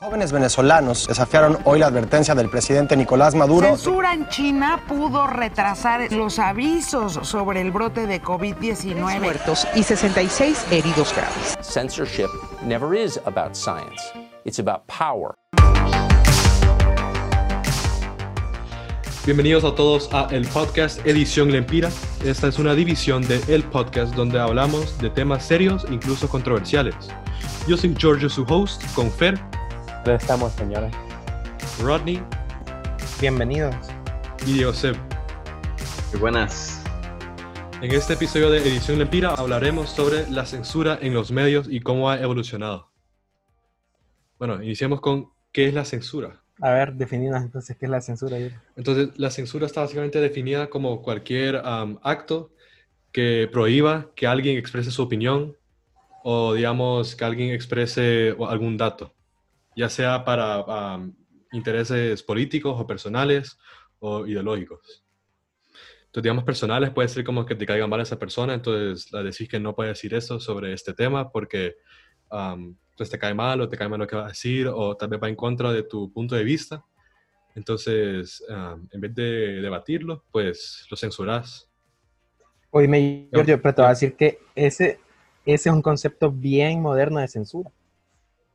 Jóvenes venezolanos desafiaron hoy la advertencia del presidente Nicolás Maduro. Censura en China pudo retrasar los avisos sobre el brote de COVID-19. muertos y 66 heridos graves. Censorship never is about science, it's about power. Bienvenidos a todos a el podcast Edición Lempira. Esta es una división de El Podcast donde hablamos de temas serios, incluso controversiales. Yo soy Giorgio, su host, con Fer, ¿Dónde estamos, señores? Rodney Bienvenidos. y Seb. Muy buenas. En este episodio de Edición Lempira hablaremos sobre la censura en los medios y cómo ha evolucionado. Bueno, iniciemos con qué es la censura. A ver, definimos entonces qué es la censura. Entonces, la censura está básicamente definida como cualquier am, acto que prohíba que alguien exprese su opinión o, digamos, que alguien exprese algún dato, ya sea para am, intereses políticos o personales o ideológicos. Entonces, digamos, personales puede ser como que te caiga mal esa persona, entonces la decís que no puede decir eso sobre este tema porque pues te cae mal o te cae mal lo que va a decir o tal vez va en contra de tu punto de vista. Entonces, am, en vez de debatirlo, pues lo censurás. Oye, Yo- Giorgio, pero te voy a decir que ese, ese es un concepto bien moderno de censura.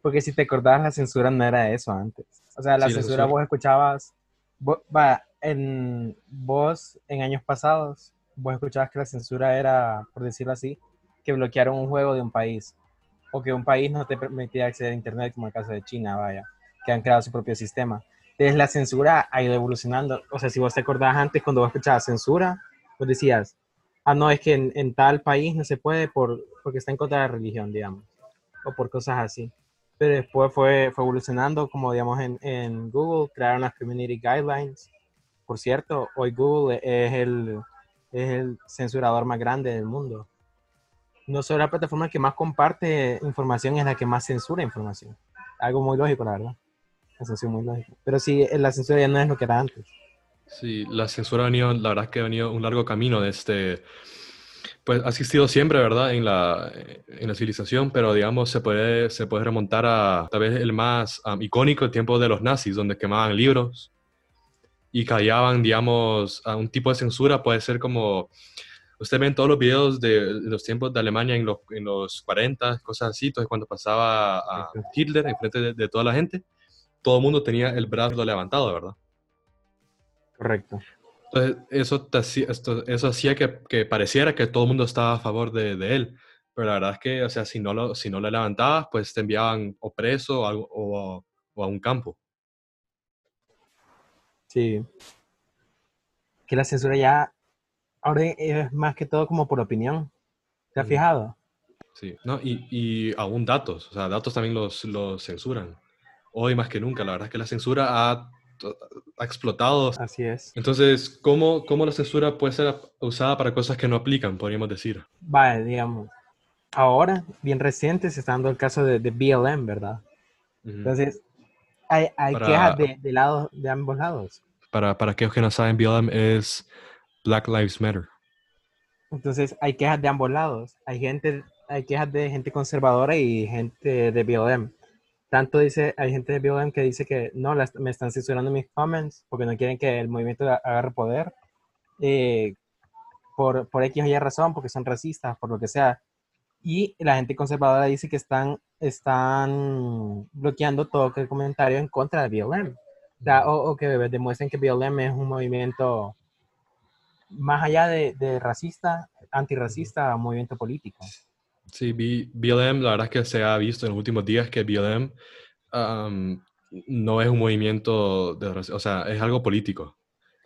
Porque si te acordás, la censura no era eso antes. O sea, la Sí, la censura censura. vos escuchabas, vos, va, en, vos en años pasados, vos escuchabas que la censura era, por decirlo así, que bloquearon un juego de un país. O que un país no te permitía acceder a Internet, como el caso de China, vaya, que han creado su propio sistema. Entonces la censura ha ido evolucionando. O sea, si vos te acordás antes, cuando vos escuchabas censura, vos decías, ah, no, es que en, en tal país no se puede por, porque está en contra de la religión, digamos, o por cosas así. Pero después fue, fue evolucionando, como digamos en, en Google, crearon las Community Guidelines. Por cierto, hoy Google es el, es el censurador más grande del mundo. No solo la plataforma que más comparte información, es la que más censura información. Algo muy lógico, la verdad. Eso sí, muy lógico. Pero sí, la censura ya no es lo que era antes. Sí, la censura ha venido, la verdad es que ha venido un largo camino de este, pues ha existido siempre, ¿verdad? En la, en la civilización, pero digamos se puede, se puede remontar a tal vez el más icónico, el tiempo de los nazis, donde quemaban libros y callaban, digamos, a un tipo de censura, puede ser como, usted ve en todos los videos de, de los tiempos de Alemania en los, en los 40, cosas así, entonces cuando pasaba a Hitler enfrente de, de toda la gente, todo el mundo tenía el brazo levantado, ¿verdad? Correcto. Entonces, eso, te hacía- esto- eso hacía que, que pareciera que todo el mundo estaba a favor de, de él. Pero la verdad es que, o sea, si no lo, si no lo levantabas, pues te enviaban o preso o, a- o a un campo. Sí. Que la censura ya ahora es más que todo como por opinión. ¿Te has fijado? Sí, ¿no? Y, y aún datos, o sea, datos también los, los censuran. Hoy más que nunca, la verdad es que la censura ha, ha explotado. Así es. Entonces, ¿cómo, ¿cómo la censura puede ser usada para cosas que no aplican, podríamos decir? Vale, digamos. Ahora, bien reciente, se está dando el caso de, de BLM, ¿verdad? Ujú. Entonces, hay, hay Para- quejas de, de, lados, de ambos lados. Para, para aquellos que no saben, BLM es Black Lives Matter. Entonces, hay quejas de ambos lados. Hay gente, hay quejas de gente conservadora y gente de BLM. Tanto dice, hay gente de BLM que dice que no, las- me están censurando mis comments porque no quieren que el movimiento agarre poder. eh, por, por X o Y razón, porque son racistas, por lo que sea. Y la gente conservadora dice que están, están bloqueando todo el comentario en contra de BLM. O, o- que demuestren que BLM es un movimiento más allá de, de racista, antirracista, movimiento político. Sí, B- BLM, la verdad es que se ha visto en los últimos días que BLM am, no es un movimiento, de, o sea, es algo político,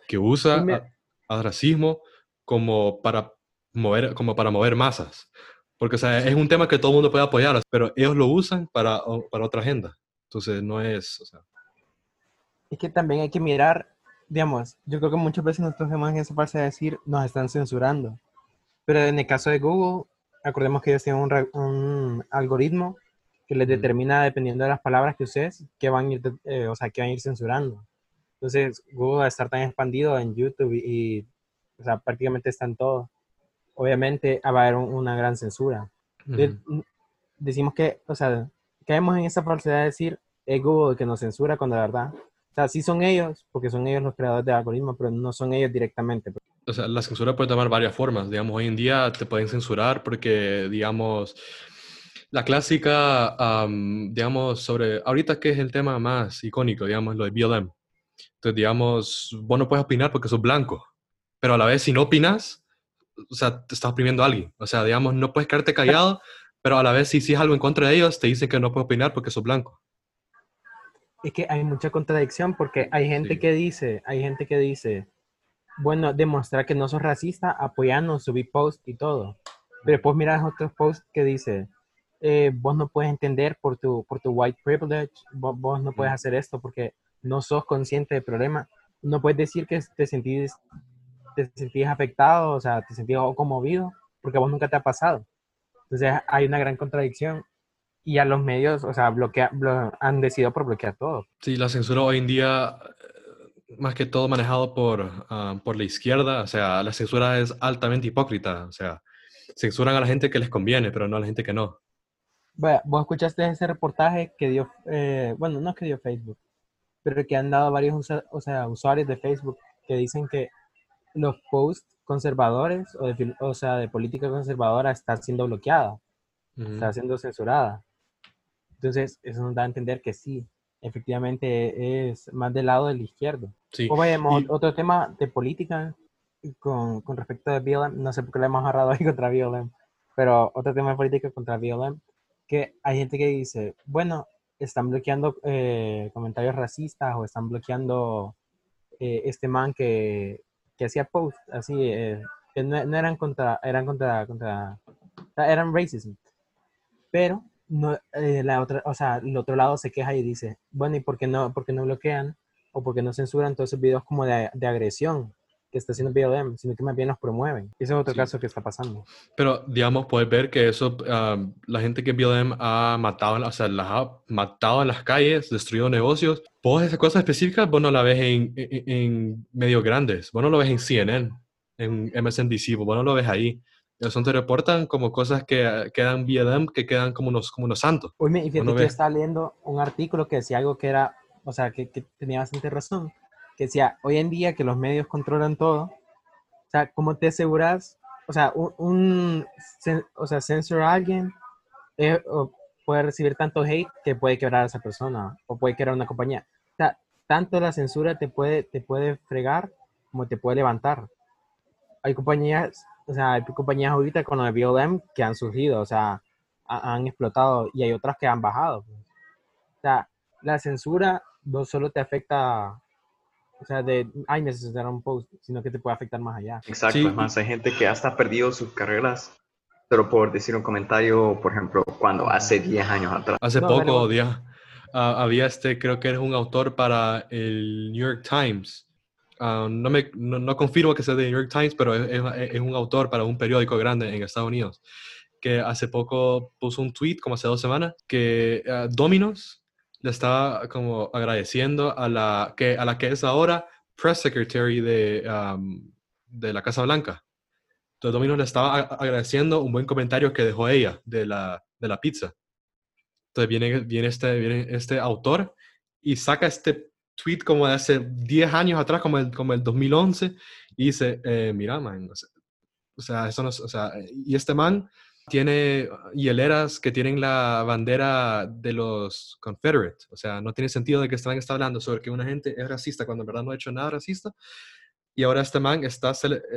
que usa me- al racismo como para mover, como para mover masas. Porque, o sea, es un tema que todo el mundo puede apoyar, pero ellos lo usan para, para otra agenda. Entonces, no es, o sea, Es que también hay que mirar, digamos, yo creo que muchas veces nosotros vemos en esa parte de decir, nos están censurando. Pero en el caso de Google, acordemos que ellos tienen un, un algoritmo que les determina, dependiendo de las palabras que uses, que van a ir, eh, o sea, que van a ir censurando. Entonces, Google va a estar tan expandido en YouTube y, o sea, prácticamente está en todo. Obviamente va a haber un- una gran censura. Decimos que, o sea, caemos en esa falsedad de decir, es Google que nos censura cuando de verdad. O sea, sí son ellos, porque son ellos los creadores del algoritmo, pero no son ellos directamente. O sea, la censura puede tomar varias formas. Digamos, hoy en día te pueden censurar porque, digamos, la clásica, am, digamos, sobre, ahorita que es el tema más icónico, digamos, lo de BLM. Entonces, digamos, vos no puedes opinar porque sos blanco, pero a la vez si no opinas, o sea, te estás oprimiendo a alguien. O sea, digamos, no puedes quedarte callado, pero a la vez si hiciste algo en contra de ellos, te dicen que no puedes opinar porque sos blanco. Es que hay mucha contradicción porque hay gente Sí. que dice, hay gente que dice, bueno, demostrar que no sos racista apoyando, subir post y todo. Pero después miras otros posts que dice, eh, vos no puedes entender por tu, por tu white privilege, vos, vos no puedes Mm. hacer esto porque no sos consciente del problema. No puedes decir que te sentís, te sentís afectado, o sea, te sentís conmovido, porque a vos nunca te ha pasado. Entonces hay una gran contradicción. Y a los medios, o sea, bloquea, blo- han decidido por bloquear todo. Sí, la censura hoy en día, más que todo manejado por, ah, por la izquierda, o sea, la censura es altamente hipócrita, o sea, censuran a la gente que les conviene, pero no a la gente que no. Vaya, vos escuchaste ese reportaje que dio, eh, bueno, no que dio Facebook, pero que han dado varios o sea, usuarios de Facebook que dicen que los posts conservadores o de, o sea, de política conservadora están siendo bloqueada, Ujú. está siendo censurada. Entonces, eso nos da a entender que sí, efectivamente es más del lado del izquierdo. Sí, O vayamos, y- otro tema de política con, con respecto a BLM, no sé por qué le hemos agarrado ahí contra BLM, pero otro tema de política contra BLM, que hay gente que dice, bueno, están bloqueando eh, comentarios racistas o están bloqueando eh, este man que, que hacía posts así, eh, que no, no eran contra, eran contra, contra, eran racism, pero no, eh, la otra, o sea, el otro lado se queja y dice, bueno, ¿y por qué no, por qué no bloquean o por qué no censuran todos esos videos como de, de agresión que está haciendo BLM, sino que más bien los promueven? Ese es otro Sí. caso que está pasando. Pero, digamos, puedes ver que eso, la gente que BLM ha matado, o sea, las ha matado en las calles, destruido negocios. Vos esas cosas específicas, vos no la ves en, en, en medios grandes, vos no lo ves en CNN, en MSNBC, vos no lo ves ahí. Eso te reportan como cosas que ah, quedan BLM, que quedan como unos, como unos santos. Hoy me, y fíjate Uno que yo estaba leyendo un artículo que decía algo que era, o sea, que, que tenía bastante razón, que decía, hoy en día que los medios controlan todo, o sea, ¿cómo te aseguras? O sea, un, un o sea, censurar a alguien eh, puede recibir tanto hate que puede quebrar a esa persona o puede quebrar una compañía. O sea, tanto la censura te puede, te puede fregar como te puede levantar. Hay compañías, o sea, hay compañías ahorita con de BLM que han surgido, o sea, ha- han explotado y hay otras que han bajado. pues. O sea, la censura no solo te afecta, o sea, de, ay, necesitaron un post, sino que te puede afectar más allá. Exacto, Sí, es más, hay gente que hasta ha perdido sus carreras solo por decir un comentario, por ejemplo, cuando hace 10 años atrás. Hace No, poco vos. dia- ah, había este, creo que eres un autor para el New York Times. Ah, no, me, no, no confirmo que sea de New York Times, pero es, un autor para un periódico grande en Estados Unidos, que hace poco puso un tweet, como hace dos semanas, que ah, Domino's le estaba como agradeciendo a la que, a la que es ahora press secretary de, de la Casa Blanca. Entonces Domino's le estaba agradeciendo un buen comentario que dejó ella de la, de la pizza. Entonces viene, viene, este, viene este autor y saca este tweet como de hace 10 años atrás, como el, como el 2011, y dice, eh, mira, man, o sea, o sea, eso no es- o sea, y este man tiene hieleras que tienen la bandera de los Confederate, o sea, no tiene sentido de que este man está hablando sobre que una gente es racista cuando en verdad no ha hecho nada racista, y ahora este man está,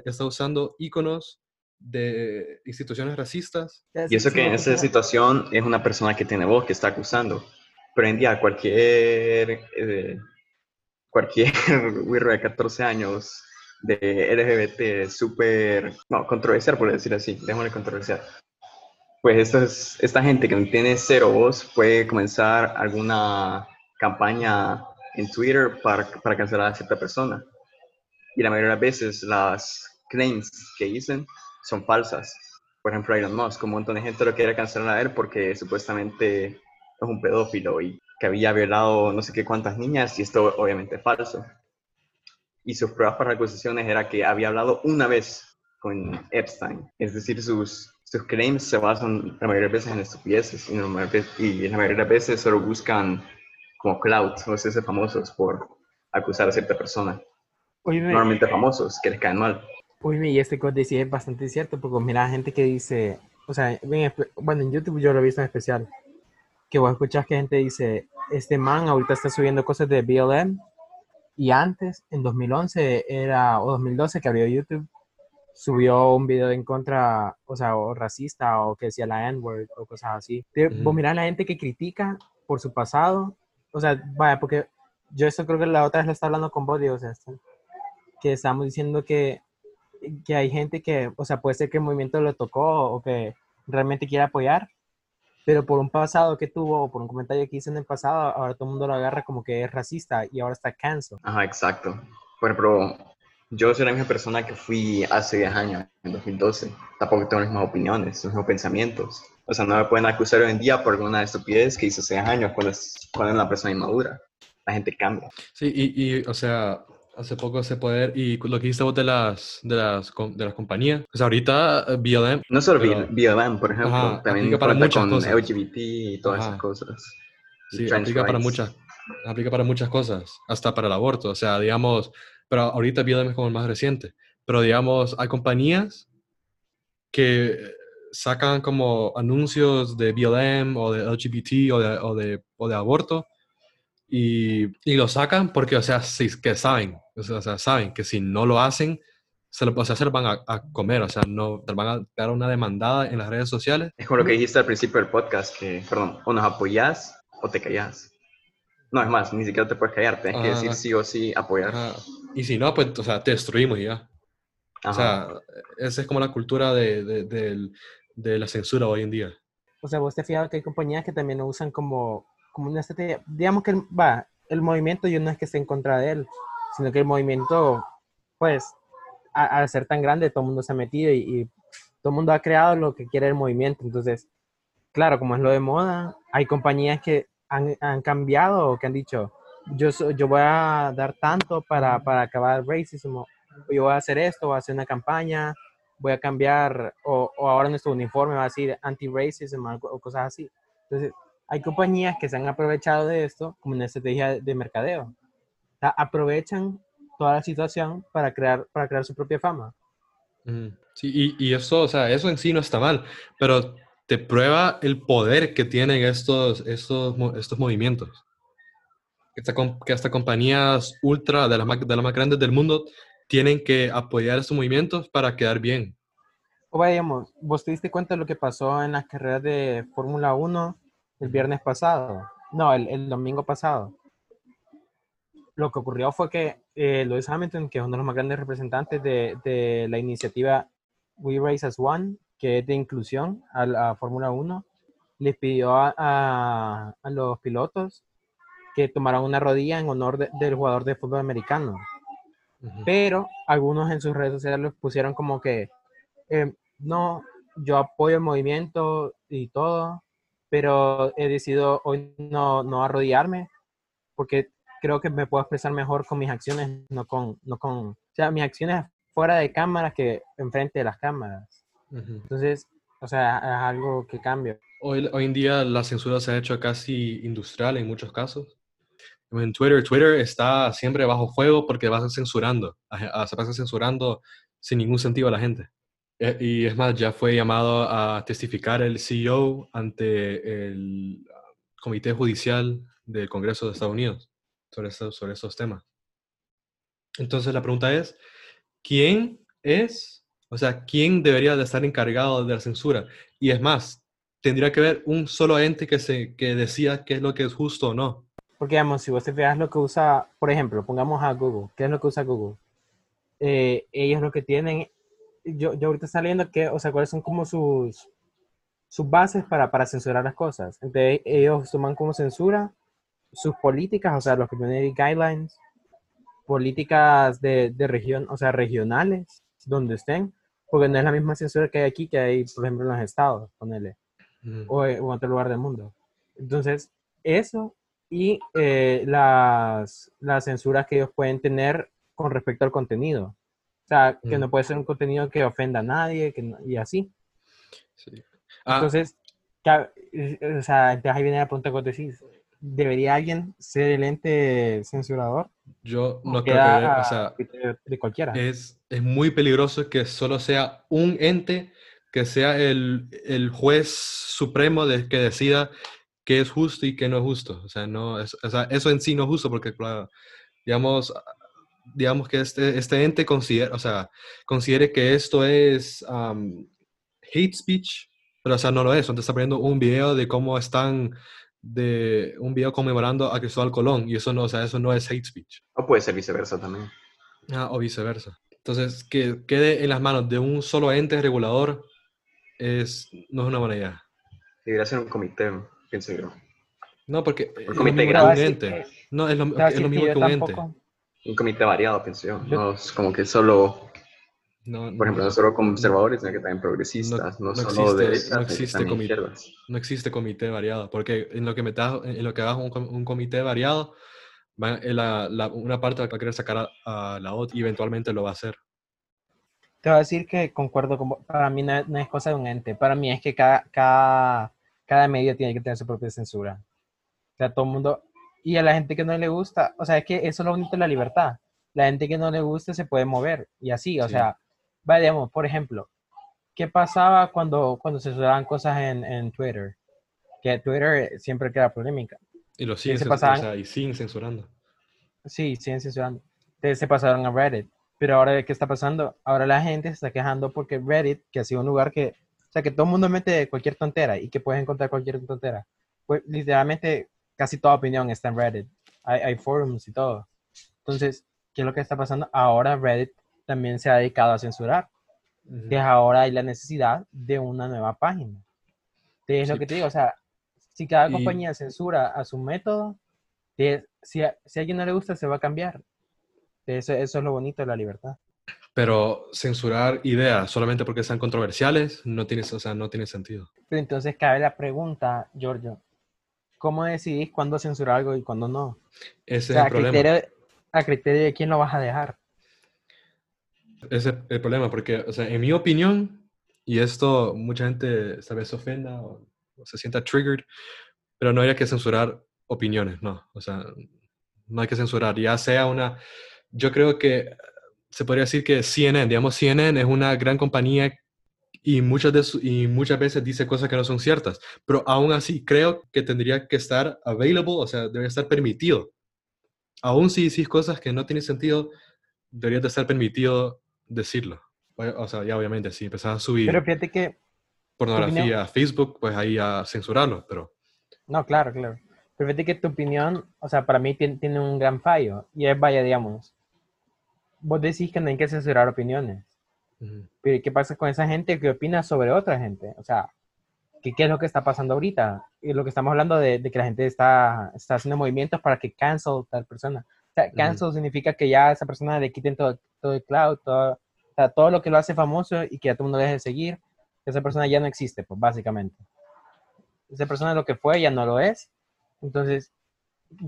está usando íconos de instituciones racistas Y eso que en esa situación es una persona que tiene voz, que está acusando. Pero en día cualquier, eh, cualquier güiro de 14 años de LGBT súper, no, controversial por decir así, démosle controversial. Pues esto es, esta gente que no tiene cero voz puede comenzar alguna campaña en Twitter para, para cancelar a cierta persona. Y la mayoría de las veces las claims que dicen son falsas por ejemplo, Elon Musk, un montón de gente lo quiere cancelar a él porque supuestamente es un pedófilo y que había violado no sé qué cuántas niñas y esto obviamente es falso. Y sus pruebas para acusaciones era que había hablado una vez con Epstein, es decir, sus, sus claims se basan la mayoría de veces en estupideces y y la mayoría de veces solo buscan como clout o hacerse famosos por acusar a cierta persona. Oíme, Normalmente famosos, que les caen mal. oíme, y este que decís es bastante cierto, porque mira, gente que dice, o sea, bueno, en YouTube yo lo he visto en especial, que vos escuchás que gente dice, este man ahorita está subiendo cosas de BLM, y antes, en 2011 era, o 2012 que abrió YouTube, subió un video en contra, o sea, o racista, o que decía la N-word, o cosas así. Te- Ujú. Vos mirás la gente que critica por su pasado, o sea, vaya, porque yo eso creo que la otra vez lo estaba hablando con vos, Diego Sebastián, que estábamos diciendo que, que hay gente que, o sea, puede ser que el movimiento lo tocó o que realmente quiere apoyar, pero por un pasado que tuvo o por un comentario que hizo en el pasado, ahora todo el mundo lo agarra como que es racista y ahora está cancel. Ajá, exacto. Por ejemplo, yo soy la misma persona que fui hace 10 años, en 2012. Tampoco tengo las mismas opiniones, los mismos pensamientos. O sea, no me pueden acusar hoy en día por alguna estupidez que hice hace 10 años cuando es, cuando es una persona inmadura. La gente cambia. Sí, y, y, o sea, hace poco se poder, y lo que dijiste vos de las, de las, de las compañías, o sea, ahorita eh, BLM, No solo Pero- BLM, por ejemplo, Ajá, también para muchas con cosas. LGBT y todas Ajá. esas cosas. Sí, aplica para rights. muchas, aplica para muchas cosas, hasta para el aborto, o sea, digamos, pero ahorita BLM es como el más reciente, pero digamos, hay compañías que sacan como anuncios de BLM o de LGBT o de, o de, o de aborto y, y lo sacan porque, o sea, sí, que saben, o sea, o saben que si no lo hacen, se lo, o sea, se lo van a, a comer, o sea, no, te van a dar una demandada en las redes sociales. Es como lo que dijiste al principio del podcast, que, perdón, o nos apoyás o te callás. No, es más, ni siquiera te puedes callar, tienes que Ajá. decir sí o sí, apoyar. Ajá. Y si no, pues, o sea, te destruimos y ya. O Ajá. sea, esa es como la cultura de, de, del- de la censura hoy en día. O sea, vos te fijado que hay compañías que también lo usan como, como una estrategia. Digamos que, va, el movimiento yo no es que esté en contra de él, sino que el movimiento, pues, al ser tan grande, todo el mundo se ha metido y, y todo el mundo ha creado lo que quiere el movimiento. Entonces, claro, como es lo de moda, hay compañías que han, han cambiado o que han dicho, yo, yo voy a dar tanto para, para acabar el racismo, yo voy a hacer esto, voy a hacer una campaña, voy a cambiar, o, o ahora nuestro uniforme va a decir anti-racism o cosas así. Entonces, hay compañías que se han aprovechado de esto como una estrategia de mercadeo. O sea, aprovechan toda la situación para crear, para crear su propia fama. Sí, y, y eso, o sea, eso en sí no está mal, pero te prueba el poder que tienen estos, estos, estos movimientos. Esta que hasta compañías ultra, de las, más, de las más grandes del mundo, tienen que apoyar estos movimientos para quedar bien. O vayamos, ¿vos te diste cuenta de lo que pasó en las carreras de Fórmula 1 el viernes pasado? No, el, el domingo pasado. Lo que ocurrió fue que eh, Lewis Hamilton, que es uno de los más grandes representantes de, de la iniciativa We Race as One, que es de inclusión a la Fórmula 1, les pidió a, a- a los pilotos que tomaran una rodilla en honor de- del jugador de fútbol americano pero algunos en sus redes sociales pusieron como que eh, no, yo apoyo el movimiento y todo, pero he decidido hoy no, no arrodillarme porque creo que me puedo expresar mejor con mis acciones, no con, no con, o sea, mis acciones fuera de cámaras que enfrente de las cámaras. Ujú. Entonces, o sea, es algo que cambia. Hoy, hoy en día la censura se ha hecho casi industrial en muchos casos. En Twitter, Twitter está siempre bajo fuego porque vas censurando, a- a- se pasa censurando sin ningún sentido a la gente. Eh, Y es más, ya fue llamado a testificar el CEO ante el ah, Comité Judicial del Congreso de Estados Unidos sobre, eso- sobre esos temas. Entonces la pregunta es, ¿quién es, o sea, quién debería de estar encargado de la censura? Y es más, tendría que haber un solo ente que, se, que decida qué es lo que es justo o no. Porque, digamos, si vos te fijas lo que usa, por ejemplo, pongamos a Google, ¿qué es lo que usa Google? Eh, ellos lo que tienen, yo, yo ahorita está leyendo que, o sea, cuáles son como sus, sus bases para, para censurar las cosas. Entonces, ellos toman como censura sus políticas, o sea, los community guidelines, políticas de, de región, o sea, regionales, donde estén, porque no es la misma censura que hay aquí que hay, por ejemplo, en los estados, ponele o en otro lugar del mundo. Entonces, eso y eh, las, las censuras que ellos pueden tener con respecto al contenido. Sea, que Mm. no puede ser un contenido que ofenda a nadie que no- y así. Sí. Ah, Entonces, ca- eh, o sea, entonces ahí viene la pregunta que decís. ¿debería alguien ser el ente censurador? Yo no ¿O creo que, o sea, criterio de cualquiera. es, es muy peligroso que solo sea un ente que sea el, el juez supremo de, que decida qué es justo y qué no es justo. O sea, no, es- o sea, eso en sí no es justo porque, claro, digamos, digamos que este, este ente considere, o sea, considere que esto es um, hate speech, pero o sea, no lo es. Entonces está poniendo un video de cómo están, de un video conmemorando a Cristóbal Colón y eso no, o sea, eso no es hate speech. O puede ser viceversa también. Ah, o viceversa. Entonces, que quede en las manos de un solo ente regulador es, no es una buena idea. Debería ser un comité, pienso yo. No, porque es lo comité grande. un ente. No, es lo, es lo mismo que un ente. Un comité variado, pienso yo. No es como que solo, No, por ejemplo, no, no solo conservadores, sino que también progresistas, no, no solo existe- derechas, no existe comité. izquierdas. no existe comité variado, porque en lo que, metas, en lo que hagas un, un comité variado, va- eh, la- la- una parte va a querer sacar a, a la otra y eventualmente lo va a hacer. Te voy a decir que concuerdo con. Para mí no es, no es cosa de un ente. Para mí es que cada, cada, cada medio tiene que tener su propia censura. O sea, todo el mundo... Y a la gente que no le gusta, o sea, es que eso es lo bonito de la libertad. La gente que no le gusta se puede mover y así, o Sí. sea, vayamos, por ejemplo, ¿qué pasaba cuando, cuando se censuraban cosas en, en Twitter? Que Twitter siempre queda polémica. Y lo siguen, se pasaban- o sea, y siguen censurando. Sí, siguen censurando. Entonces se pasaron a Reddit. Pero ahora, ¿qué está pasando? Ahora la gente se está quejando porque Reddit, que ha sido un lugar que, o sea, que todo el mundo mete cualquier tontera y que puedes encontrar cualquier tontera. Pues literalmente casi toda opinión está en Reddit. Hay, hay forums y todo. Entonces, ¿qué es lo que está pasando? Ahora Reddit también se ha dedicado a censurar. Ujú. Que ahora hay la necesidad de una nueva página. Es lo Sí. que te digo, o sea, si cada Y- compañía censura a su método, de- si, a, si a alguien no le gusta, se va a cambiar. Eso, eso es lo bonito de la libertad. Pero censurar ideas solamente porque sean controversiales no tiene, o sea, no tiene sentido. Pero entonces cabe la pregunta, Giorgio, ¿cómo decidís cuándo censurar algo y cuándo no? Ese O es sea, el a problema. criterio, a criterio de quién lo vas a dejar. Ese es el problema, porque, o sea, en mi opinión, y esto mucha gente tal vez se ofenda o, o se sienta triggered, pero no hay que censurar opiniones, no. O sea, no hay que censurar, ya sea una... Yo creo que se podría decir que CNN, digamos, CNN es una gran compañía y muchas, de su- y muchas veces dice cosas que no son ciertas, pero aún así creo que tendría que estar available, o sea, debería estar permitido. Aún si decís cosas que no tienen sentido, debería de estar permitido decirlo. O sea, ya obviamente, si empezás a subir Pero fíjate que, pornografía a Facebook, pues ahí a censurarlo, pero no, claro, claro. Pero fíjate que tu opinión, o sea, para mí tiene, tiene un gran fallo. Y es, vaya, digamos, vos decís que no hay que censurar opiniones. Pero ¿qué pasa con esa gente que opina sobre otra gente? O sea, ¿qué, qué es lo que está pasando ahorita? Y lo que estamos hablando de, de que la gente está, está haciendo movimientos para que cancel tal persona. O sea, cancel significa que ya a esa persona le quiten todo, todo el cloud, todo, o sea, todo lo que lo hace famoso y que ya todo el mundo deje de seguir. Esa persona ya no existe, pues básicamente. Esa persona lo que fue ya no lo es. Entonces,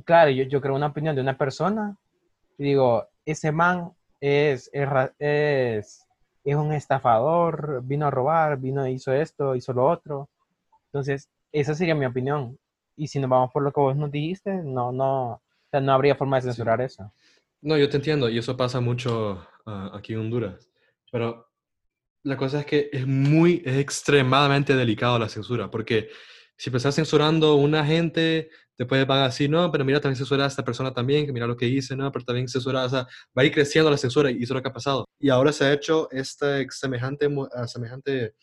claro, yo, yo creo una opinión de una persona y digo, ese man es, es, es un estafador, vino a robar, vino, hizo esto, hizo lo otro. Entonces, esa sería mi opinión. Y si nos vamos por lo que vos nos dijiste, no, no, o sea, no habría forma de censurar eso. No, yo te entiendo, y eso pasa mucho ah, aquí en Honduras. Pero la cosa es que es muy, es extremadamente delicado la censura, porque si empezás censurando una gente, después van a decir, no, pero mira, también censura a esta persona también, que mira lo que hice, no, pero también censura, o sea, va a ir creciendo la censura, y eso es lo que ha pasado. Y ahora se ha hecho esta semejante, ah, semejante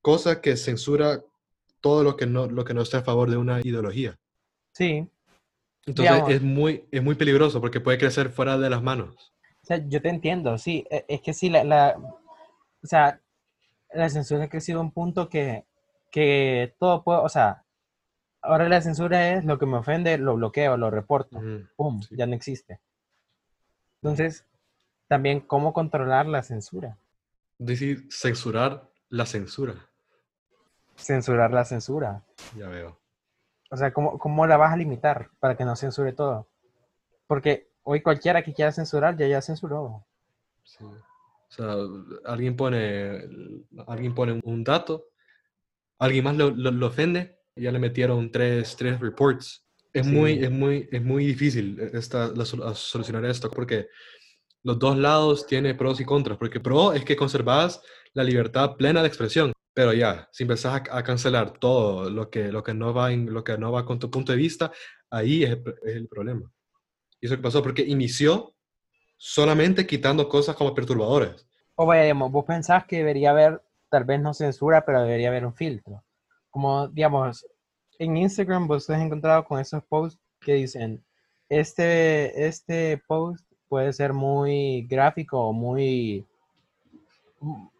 cosa que censura todo lo que no, lo que no esté a favor de una ideología. Sí, Entonces Digamos- es muy, es muy peligroso porque puede crecer fuera de las manos. o sea, yo te entiendo, sí, e- es que sí, la, la- o sea, la censura ha crecido a un punto que, que todo puede, o sea, ahora la censura es lo que me ofende, lo bloqueo, lo reporto, Ujú. pum, sí. ya no existe. Entonces, también cómo controlar la censura, Decir censurar la censura. censurar la censura. Ya veo. O sea, ¿cómo, cómo la vas a limitar para que no censure todo? Porque hoy cualquiera que quiera censurar ya ya censuró. Sí. O sea, alguien pone, alguien pone un dato, alguien más lo, lo- lo ofende, ya le metieron tres, tres reports. Es, Sí. muy, es, muy, es muy difícil esta, la solucionar esto porque los dos lados tienen pros y contras. Porque pro es que conservas la libertad plena de expresión, pero ya, si empezás a, a cancelar todo lo que, lo, que no va en- lo que no va con tu punto de vista, ahí es, el pr- es el problema. Y eso que pasó porque inició solamente quitando cosas como perturbadoras. O vaya, digamos, vos pensás que debería haber, tal vez no censura, pero debería haber un filtro. Como, digamos, en Instagram vos te has encontrado con esos posts que dicen, este, este post puede ser muy gráfico muy,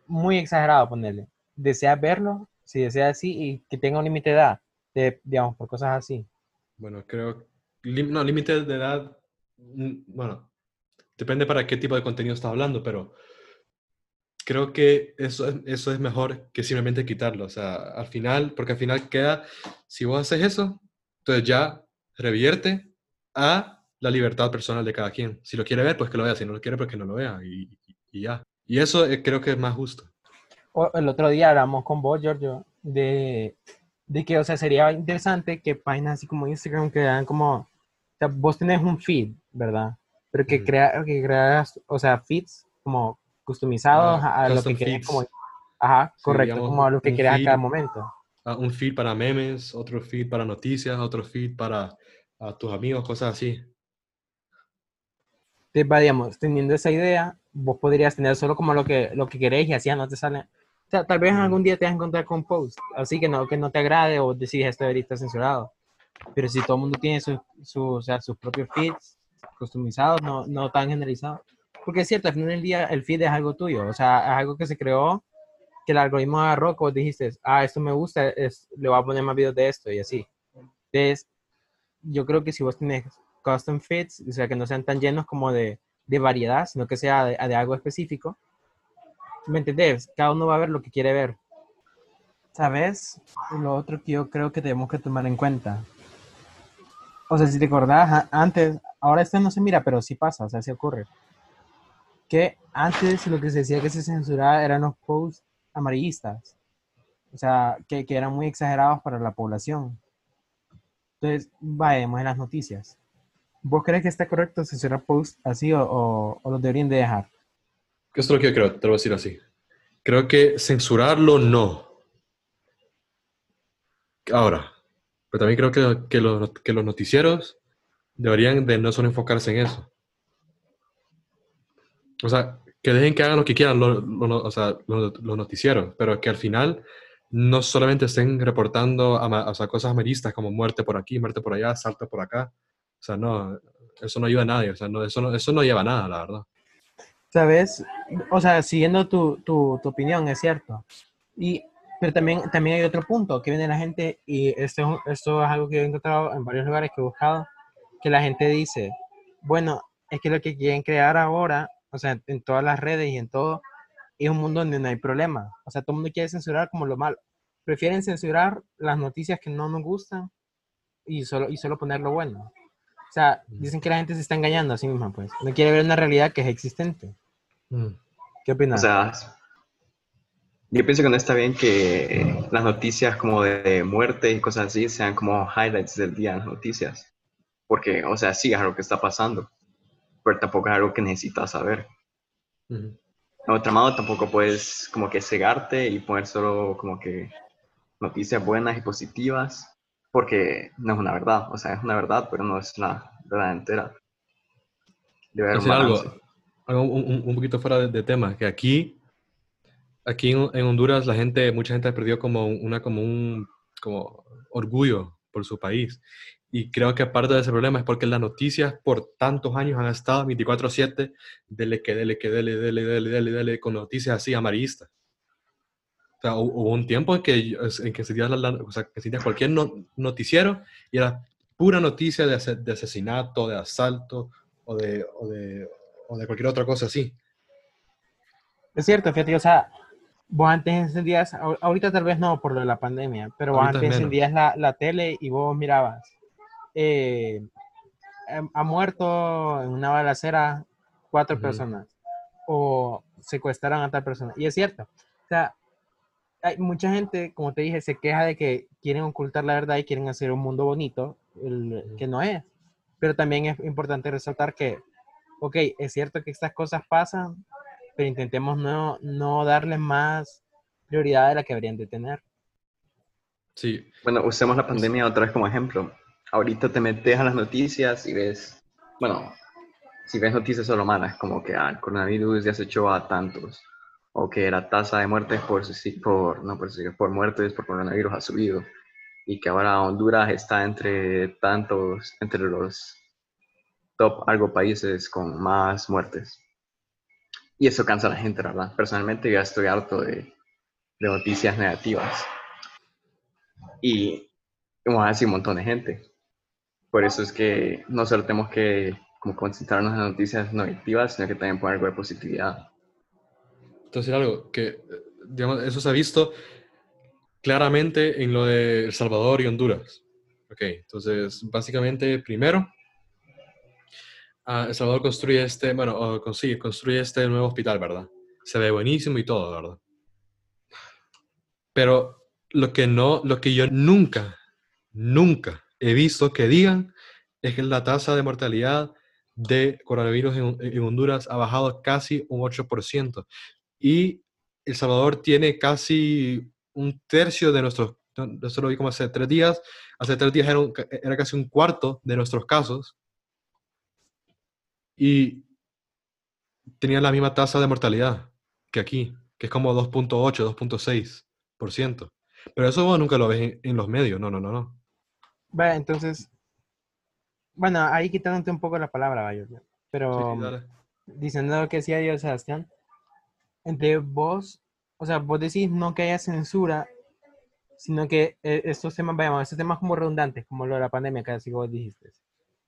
muy exagerado, ponerle. ¿Deseas verlo? Si deseas así y que tenga un límite de edad, de, digamos, por cosas así. Bueno, creo, no, límite de edad, mm, bueno, depende para qué tipo de contenido estás hablando, pero creo que eso es, eso es mejor que simplemente quitarlo. O sea, al final, porque al final queda, si vos haces eso, entonces ya revierte a la libertad personal de cada quien. Si lo quiere ver, pues que lo vea. Si no lo quiere, pues que no lo vea. Y, y- ya. Y eso eh, creo que es más justo. O- el otro día hablamos con vos, Giorgio, de, de que, o sea, sería interesante que páginas así como Instagram que dan como, o sea, vos tenés un feed, ¿verdad? Pero que, Ujú. crea, que creas, o sea, feeds como customizados Ah, a, lo que querés, feeds. como, ajá, Sí, correcto, digamos, como a lo que un querés a feed. cada momento. Ah, un feed para memes, otro feed para noticias, otro feed para tus amigos, cosas así. Entonces, va, digamos, teniendo esa idea, vos podrías tener solo como lo que, lo que querés y así ya no te sale. O sea, tal vez Ujú. algún día te vas a encontrar con post, así que no, que no te agrade o decís esto debería estar censurado. Pero si todo el mundo tiene su, su, o sea, sus propios feeds customizados, no, no tan generalizados. Porque es cierto, al final del día el feed es algo tuyo, o sea, es algo que se creó, que el algoritmo agarró, como dijiste, ah, esto me gusta, es, le voy a poner más videos de esto y así. Entonces, yo creo que si vos tenés custom fits, o sea, que no sean tan llenos como de, de variedad, sino que sea de, de algo específico, ¿me entendés? Cada uno va a ver lo que quiere ver. ¿Sabes? Lo otro que yo creo que tenemos que tomar en cuenta. O sea, si te acordás, antes, ahora esto no se mira, pero sí pasa, o sea, sí ocurre. Que antes lo que se decía que se censuraba eran los posts amarillistas. O sea, que, que eran muy exagerados para la población. Entonces, vayamos en las noticias. ¿Vos crees que está correcto censurar posts así o, o, o los deberían de dejar? Esto es lo que yo creo, te lo voy a decir así. Creo que censurarlo no. Ahora, pero también creo que, que, los, que los noticieros deberían de no solo enfocarse en eso. O sea, que dejen que hagan lo que quieran lo- lo- o sea, los, los noticieros, pero que al final no solamente estén reportando o sea, cosas amarillistas como muerte por aquí, muerte por allá, salto por acá. O sea, no, eso no ayuda a nadie. O sea, no, eso, no, eso no lleva a nada, la verdad. ¿Sabes? O sea, siguiendo tu, tu, tu opinión, es cierto. Y, pero también, también hay otro punto, que viene la gente, y esto, es- esto es algo que he encontrado en varios lugares que he buscado, que la gente dice, bueno, es que lo que quieren crear ahora, o sea, en todas las redes y en todo, es un mundo donde no hay problema. O sea, todo el mundo quiere censurar como lo malo. Prefieren censurar las noticias que no nos gustan y solo, y solo poner lo bueno. O sea, dicen que la gente se está engañando a sí misma, pues. No quiere ver una realidad que es existente. Mm. ¿Qué O opinas? sea, yo pienso que no está bien que las noticias como de muerte y cosas así sean como highlights del día en las noticias. Porque, o sea, sí es algo que está pasando, pero tampoco es algo que necesitas saber. Ujú. En otro modo, tampoco puedes como que cegarte y poner solo como que noticias buenas y positivas, porque no es una verdad. O sea, es una verdad, pero no es la verdad entera. Debe haber un algo, algo un, un- poquito fuera de, de tema, que aquí, aquí en, en Honduras la gente, mucha gente ha perdido como un- una, como un, como orgullo por su país. Y creo que parte de ese problema es porque las noticias por tantos años han estado 24/7, dele que dele que dele, dele, dele, dele, dele, con noticias así amarillistas. O sea, hu- hubo un tiempo en que, en que sentías, la- o sea, que sentías cualquier no- noticiero y era pura noticia de, ase- de asesinato, de asalto o de, o, de, o de cualquier otra cosa así. Es cierto, fíjate, o sea, vos antes encendías, ahor- ahorita tal vez no por lo de la pandemia, pero vos Ahorita antes encendías la, la tele y vos mirabas, eh, em- ha muerto en una balacera cuatro Ujú. personas o secuestraron a tal persona. Y es cierto, o sea, hay mucha gente, como te dije, se queja de que quieren ocultar la verdad y quieren hacer un mundo bonito el- que no es. Pero también es importante resaltar que, ok, es cierto que estas cosas pasan, pero intentemos no, no darle más prioridad de la que deberían de tener. Sí, Bueno, usemos la pandemia otra vez como ejemplo. Ahorita te metes a las noticias y ves, bueno, si ves noticias solo malas, como que ah, el coronavirus ya se echó a tantos, o que la tasa de muertes por, por, no, por, por muertes por coronavirus ha subido, y que ahora Honduras está entre tantos, entre los top algo países con más muertes. Y eso cansa a la gente, ¿verdad? Personalmente ya estoy harto de, de noticias negativas. Y como así un montón de gente. Por eso es que no solo tenemos que como concentrarnos en las noticias negativas, sino que también poner algo de positividad. Entonces, algo que, eh, digamos, eso se ha visto claramente en lo de El Salvador y Honduras. Ok, entonces, básicamente, primero, ah, El Salvador construye este, bueno, consigue, construye este nuevo hospital, ¿verdad? Se ve buenísimo y todo, ¿verdad? Pero lo que no, lo que yo nunca, nunca he visto que digan es que la tasa de mortalidad de coronavirus en, Honduras ha bajado casi un 8% y El Salvador tiene casi un tercio de nuestros, no, eso lo vi como hace tres días, hace tres días era, era casi un cuarto de nuestros casos y tenían la misma tasa de mortalidad que aquí, que es como 2.8, 2.6%. Pero eso vos nunca lo ves en, en los medios, no, no, no, no. Entonces, bueno, ahí quitándote un poco la palabra, vaya, Sí, pero sí, diciendo lo que decía yo, Sebastián, entre vos, o sea, vos decís no que haya censura, sino que eh, estos temas, vayamos, estos temas como redundantes, como lo de la pandemia, que así vos dijiste,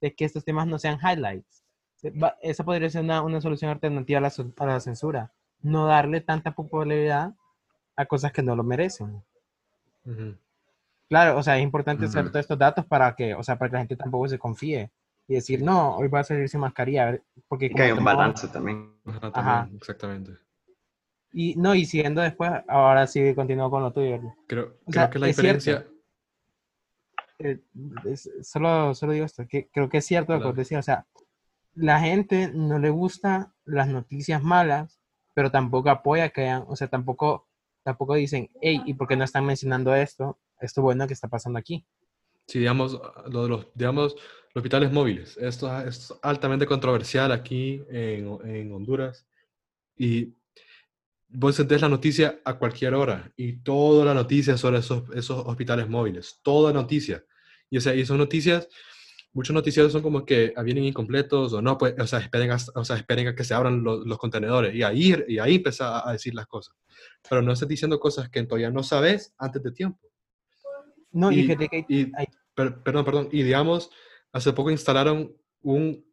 es que estos temas no sean highlights. Va- Esa podría ser una, una solución alternativa a la, a la censura, no darle tanta popularidad a cosas que no lo merecen. Ujú. Claro, o sea, es importante saber Ujú. todos estos datos para que, o sea, para que la gente tampoco se confíe y decir, no, hoy va a salir sin mascarilla, porque Y que hay un balance también. Ajá, Ajá. también, exactamente. Y no, y siguiendo después, ahora sí continúo con lo tuyo. Creo, O creo sea, que la es diferencia... cierto. Eh, es- solo, solo digo esto, que creo que es cierto lo que decía, o sea, la gente no le gusta las noticias malas, pero tampoco apoya que hayan, o sea, tampoco, tampoco dicen, hey, ¿y por qué no están mencionando esto? Esto bueno que está pasando aquí. Sí, digamos, lo de los, digamos, los hospitales móviles. Esto es altamente controversial aquí en, en Honduras. Y vos entendés la noticia a cualquier hora y toda la noticia sobre esos, esos hospitales móviles. Toda noticia. Y, o sea, y son noticias, muchos noticiarios son como que vienen incompletos o no, pues, o sea, esperen a, o sea, esperen a que se abran los, los contenedores y ahí, y ahí empieza a, decir las cosas. Pero no estás diciendo cosas que todavía no sabes antes de tiempo. No, y, que y- hay- Per- perdón, perdón. Y digamos, hace poco instalaron un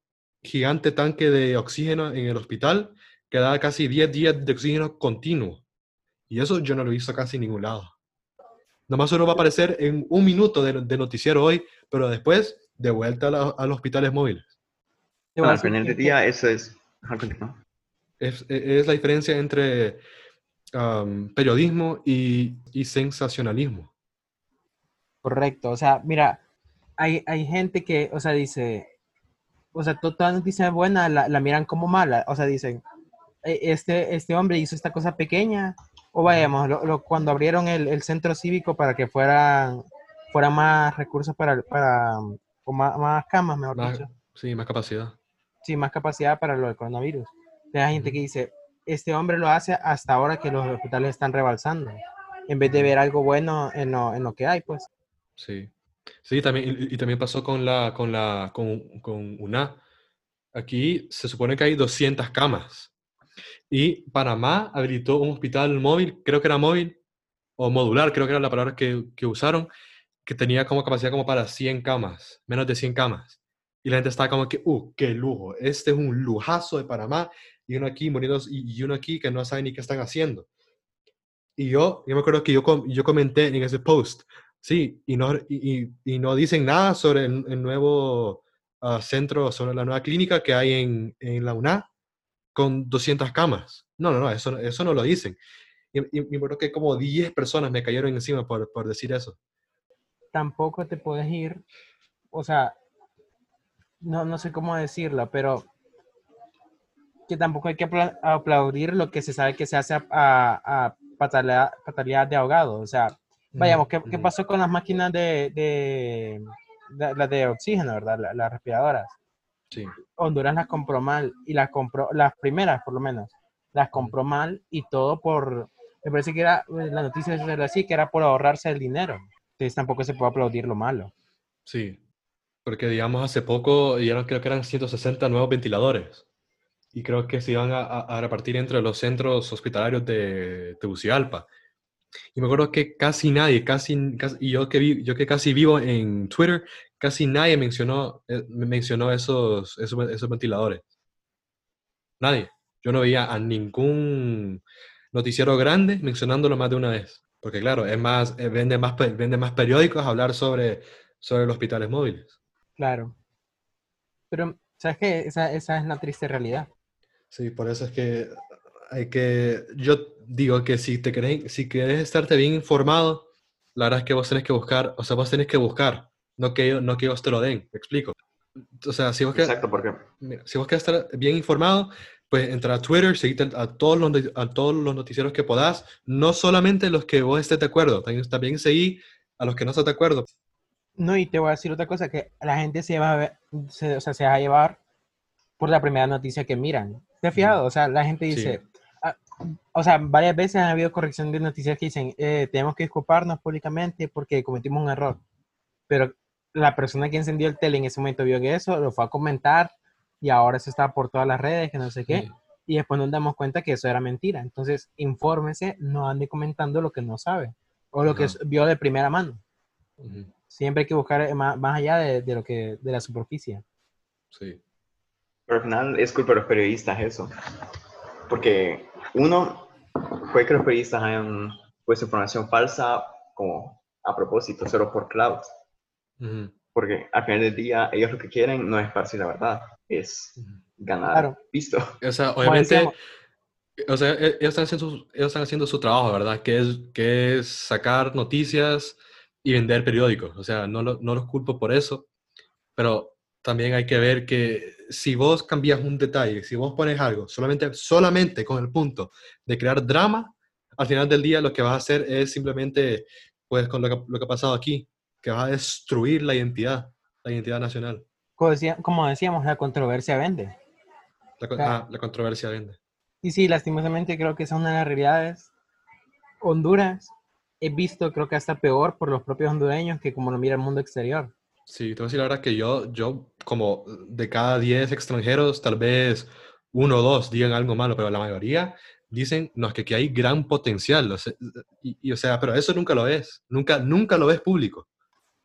gigante tanque de oxígeno en el hospital que da casi 10 días de oxígeno continuo. Y eso yo no lo he visto casi en ningún lado. Nomás solo va a aparecer en un minuto de, de noticiero hoy, pero después de vuelta a, la- a los hospitales móviles. Bueno, al final del día eso es... E- es la diferencia entre periodismo y, y sensacionalismo. Correcto, o sea, mira, hay, hay gente que, o sea, dice, o sea, to- toda noticia buena la, la miran como mala, o sea, dicen, "E- este, este hombre hizo esta cosa pequeña, o vayamos, lo- lo- cuando abrieron el, el centro cívico para que fueran, fueran más recursos para, para o más, más camas, mejor Más, dicho, sí, más capacidad. sí, más capacidad para lo del coronavirus. Entonces, hay gente que dice, este hombre lo hace hasta ahora que los hospitales están rebalsando, en vez de ver algo bueno en lo, en lo que hay, pues. Sí, sí, también, y, también pasó con la, con la, con, con UNA. Aquí se supone que hay 200 camas. Y Panamá habilitó un hospital móvil, creo que era móvil, o modular, creo que era la palabra que, que usaron, que tenía como capacidad como para 100 camas, menos de 100 camas. Y la gente estaba como que, ¡uh, qué lujo! Este es un lujazo de Panamá. Y uno aquí muriendo, y, y uno aquí que no sabe ni qué están haciendo. Y yo, yo me acuerdo que yo, yo comenté en ese post, sí, y no, y, no dicen nada sobre el, nuevo ah, centro, sobre la nueva clínica que hay en, en la UNA con 200 camas. No, no, no, eso, eso no lo dicen. Y, y, y que como 10 personas me cayeron encima por, por decir eso. tampoco te puedes ir, o sea, no, no sé cómo decirlo, pero que tampoco hay que apla- aplaudir lo que se sabe que se hace a, a, a patalea- de ahogado. O sea, vayamos, ¿qué, qué pasó con las máquinas de, de, de- las de oxígeno, verdad? La- Las respiradoras. Sí. Honduras las compró mal y las compró, las primeras por lo menos, las compró mal y todo por, me parece que era, eh, la noticia era así, que era por ahorrarse el dinero. Entonces tampoco se puede aplaudir lo malo. Sí, porque digamos hace poco dieron creo que eran 160 nuevos ventiladores y creo que se iban a, a- a repartir entre los centros hospitalarios de Tegucigalpa. Y me acuerdo que casi nadie, casi, casi- y yo que, vi- yo que casi vivo en Twitter, casi nadie mencionó, eh, me mencionó esos, esos, esos ventiladores. Nadie. Yo no veía a ningún noticiero grande mencionándolo más de una vez. Porque claro, es más, eh, vende más, vende más periódicos hablar sobre, sobre los hospitales móviles. Claro. Pero, ¿sabes qué? Esa, esa es la triste realidad. Sí, por eso es que hay que, yo digo que si te querés, si querés estarte bien informado, la verdad es que vos tenés que buscar, o sea, vos tenés que buscar, no que, ellos- no que ellos te lo den, me explico. O sea, si vos Exacto, porque mira, si vos querés estar bien informado, pues entra a Twitter, seguite a todos los, a todos los noticieros que podás, no solamente los que vos estés de acuerdo, también, también seguí a los que no estás de acuerdo. No, y te voy a decir otra cosa, que la gente se va a ver, se, o sea, se va a llevar por la primera noticia que miran. ¿Te has fijado? O sea, la gente Sí. dice, ah, o sea, varias veces ha habido corrección de noticias que dicen, eh, tenemos que disculparnos públicamente porque cometimos un error. Pero la persona que encendió el tele en ese momento vio que eso, lo fue a comentar y ahora eso está por todas las redes, que no sé qué. Sí. Y después nos damos cuenta que eso era mentira. Entonces, infórmese, no ande comentando lo que no sabe o lo que Ajá. vio de primera mano. Ujú, Siempre hay que buscar eh, más, más allá de, de lo que de la superficie. Sí. Pero al final es culpa de los periodistas eso. Porque uno, puede que los periodistas hayan puesto información falsa como a propósito, solo por cloud. Ujú, Porque al final del día ellos lo que quieren no es esparcir la verdad, es ganar Claro. visto. O sea, obviamente, o sea, e- ellos están haciendo su, ellos están haciendo su trabajo, ¿verdad? Que es, que es sacar noticias y vender periódicos. O sea, no, lo- no los culpo por eso, pero también hay que ver que si vos cambias un detalle, si vos pones algo solamente, solamente con el punto de crear drama, al final del día lo que vas a hacer es simplemente, pues, con lo que, lo que ha pasado aquí, que vas a destruir la identidad, la identidad nacional. como, decía- como decíamos, la controversia vende. La, ah, la controversia vende. Y sí, lastimosamente creo que esa es una de las realidades. Honduras, he visto, creo que hasta peor por los propios hondureños que como lo mira el mundo exterior. Sí, te voy a decir la verdad que yo, yo como de cada 10 extranjeros, tal vez uno o dos digan algo malo, pero la mayoría dicen, no, es que aquí hay gran potencial. o sea, y, y, o sea, pero eso nunca lo ves, nunca, nunca lo ves público.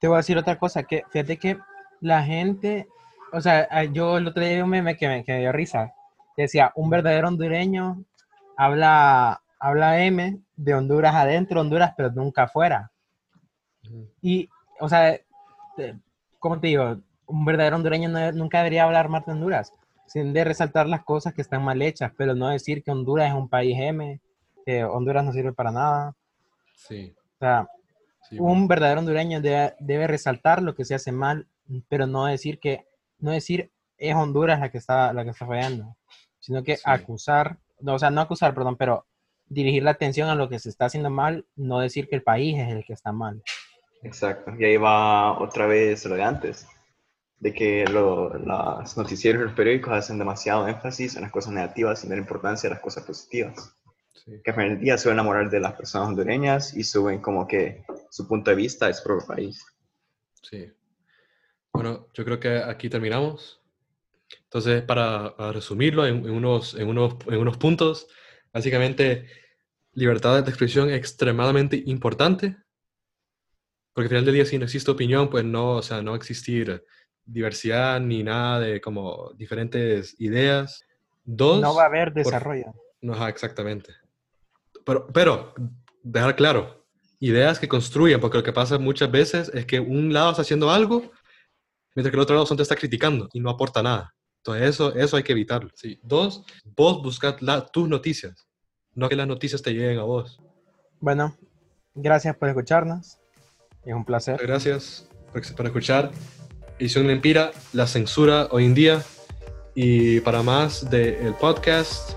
Te voy a decir otra cosa, que fíjate que la gente, o sea, a- yo el otro día vi un meme que me, que me dio risa, que decía, un verdadero hondureño habla, habla M de Honduras adentro, Honduras, pero nunca afuera. Y, o sea, ¿cómo te digo? Un verdadero hondureño no- nunca debería hablar más de Honduras, sin de resaltar las cosas que están mal hechas, pero no decir que Honduras es un país M, que Honduras no sirve para nada. Sí, O sea, sí, un verdadero hondureño debe, debe resaltar lo que se hace mal, pero no decir que, no decir es Honduras la que está, la que está fallando, sino que Sí. acusar, no, o sea, no acusar, perdón, pero dirigir la atención a lo que se está haciendo mal, no decir que el país es el que está mal. Exacto. Y ahí va otra vez lo de antes, de que lo- los noticieros y los periódicos hacen demasiado énfasis en las cosas negativas sin dar importancia a las cosas positivas. sí. Que al final del día suben la moral de las personas hondureñas y suben como que su punto de vista es propio país. Sí. Bueno, yo creo que aquí terminamos. Entonces, para, para resumirlo en, en unos, en, unos, en unos puntos, básicamente, libertad de expresión es extremadamente importante, porque al final del día, si no existe opinión, pues no, o sea, no va a existir diversidad ni nada de como diferentes ideas. Dos, No va a haber por- desarrollo. no, exactamente. Pero, pero, dejar claro, ideas que construyan, porque lo que pasa muchas veces es que un lado está haciendo algo, mientras que el otro lado solo te está criticando y no aporta nada. Entonces eso, eso hay que evitarlo. Sí. Dos, vos buscad la- tus noticias, no que las noticias te lleguen a vos. Bueno, gracias por escucharnos. Es un placer. Gracias por, escuchar Edición Lempira, la censura hoy en día. Y para más del podcast,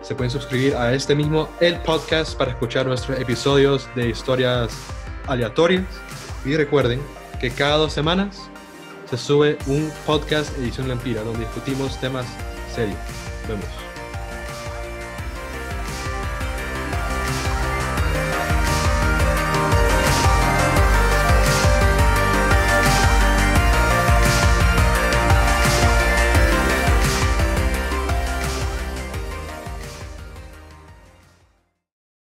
se pueden suscribir a este mismo, el podcast, para escuchar nuestros episodios de historias aleatorias. Y recuerden que cada dos semanas se sube un podcast Edición Lempira, donde discutimos temas serios. Nos vemos.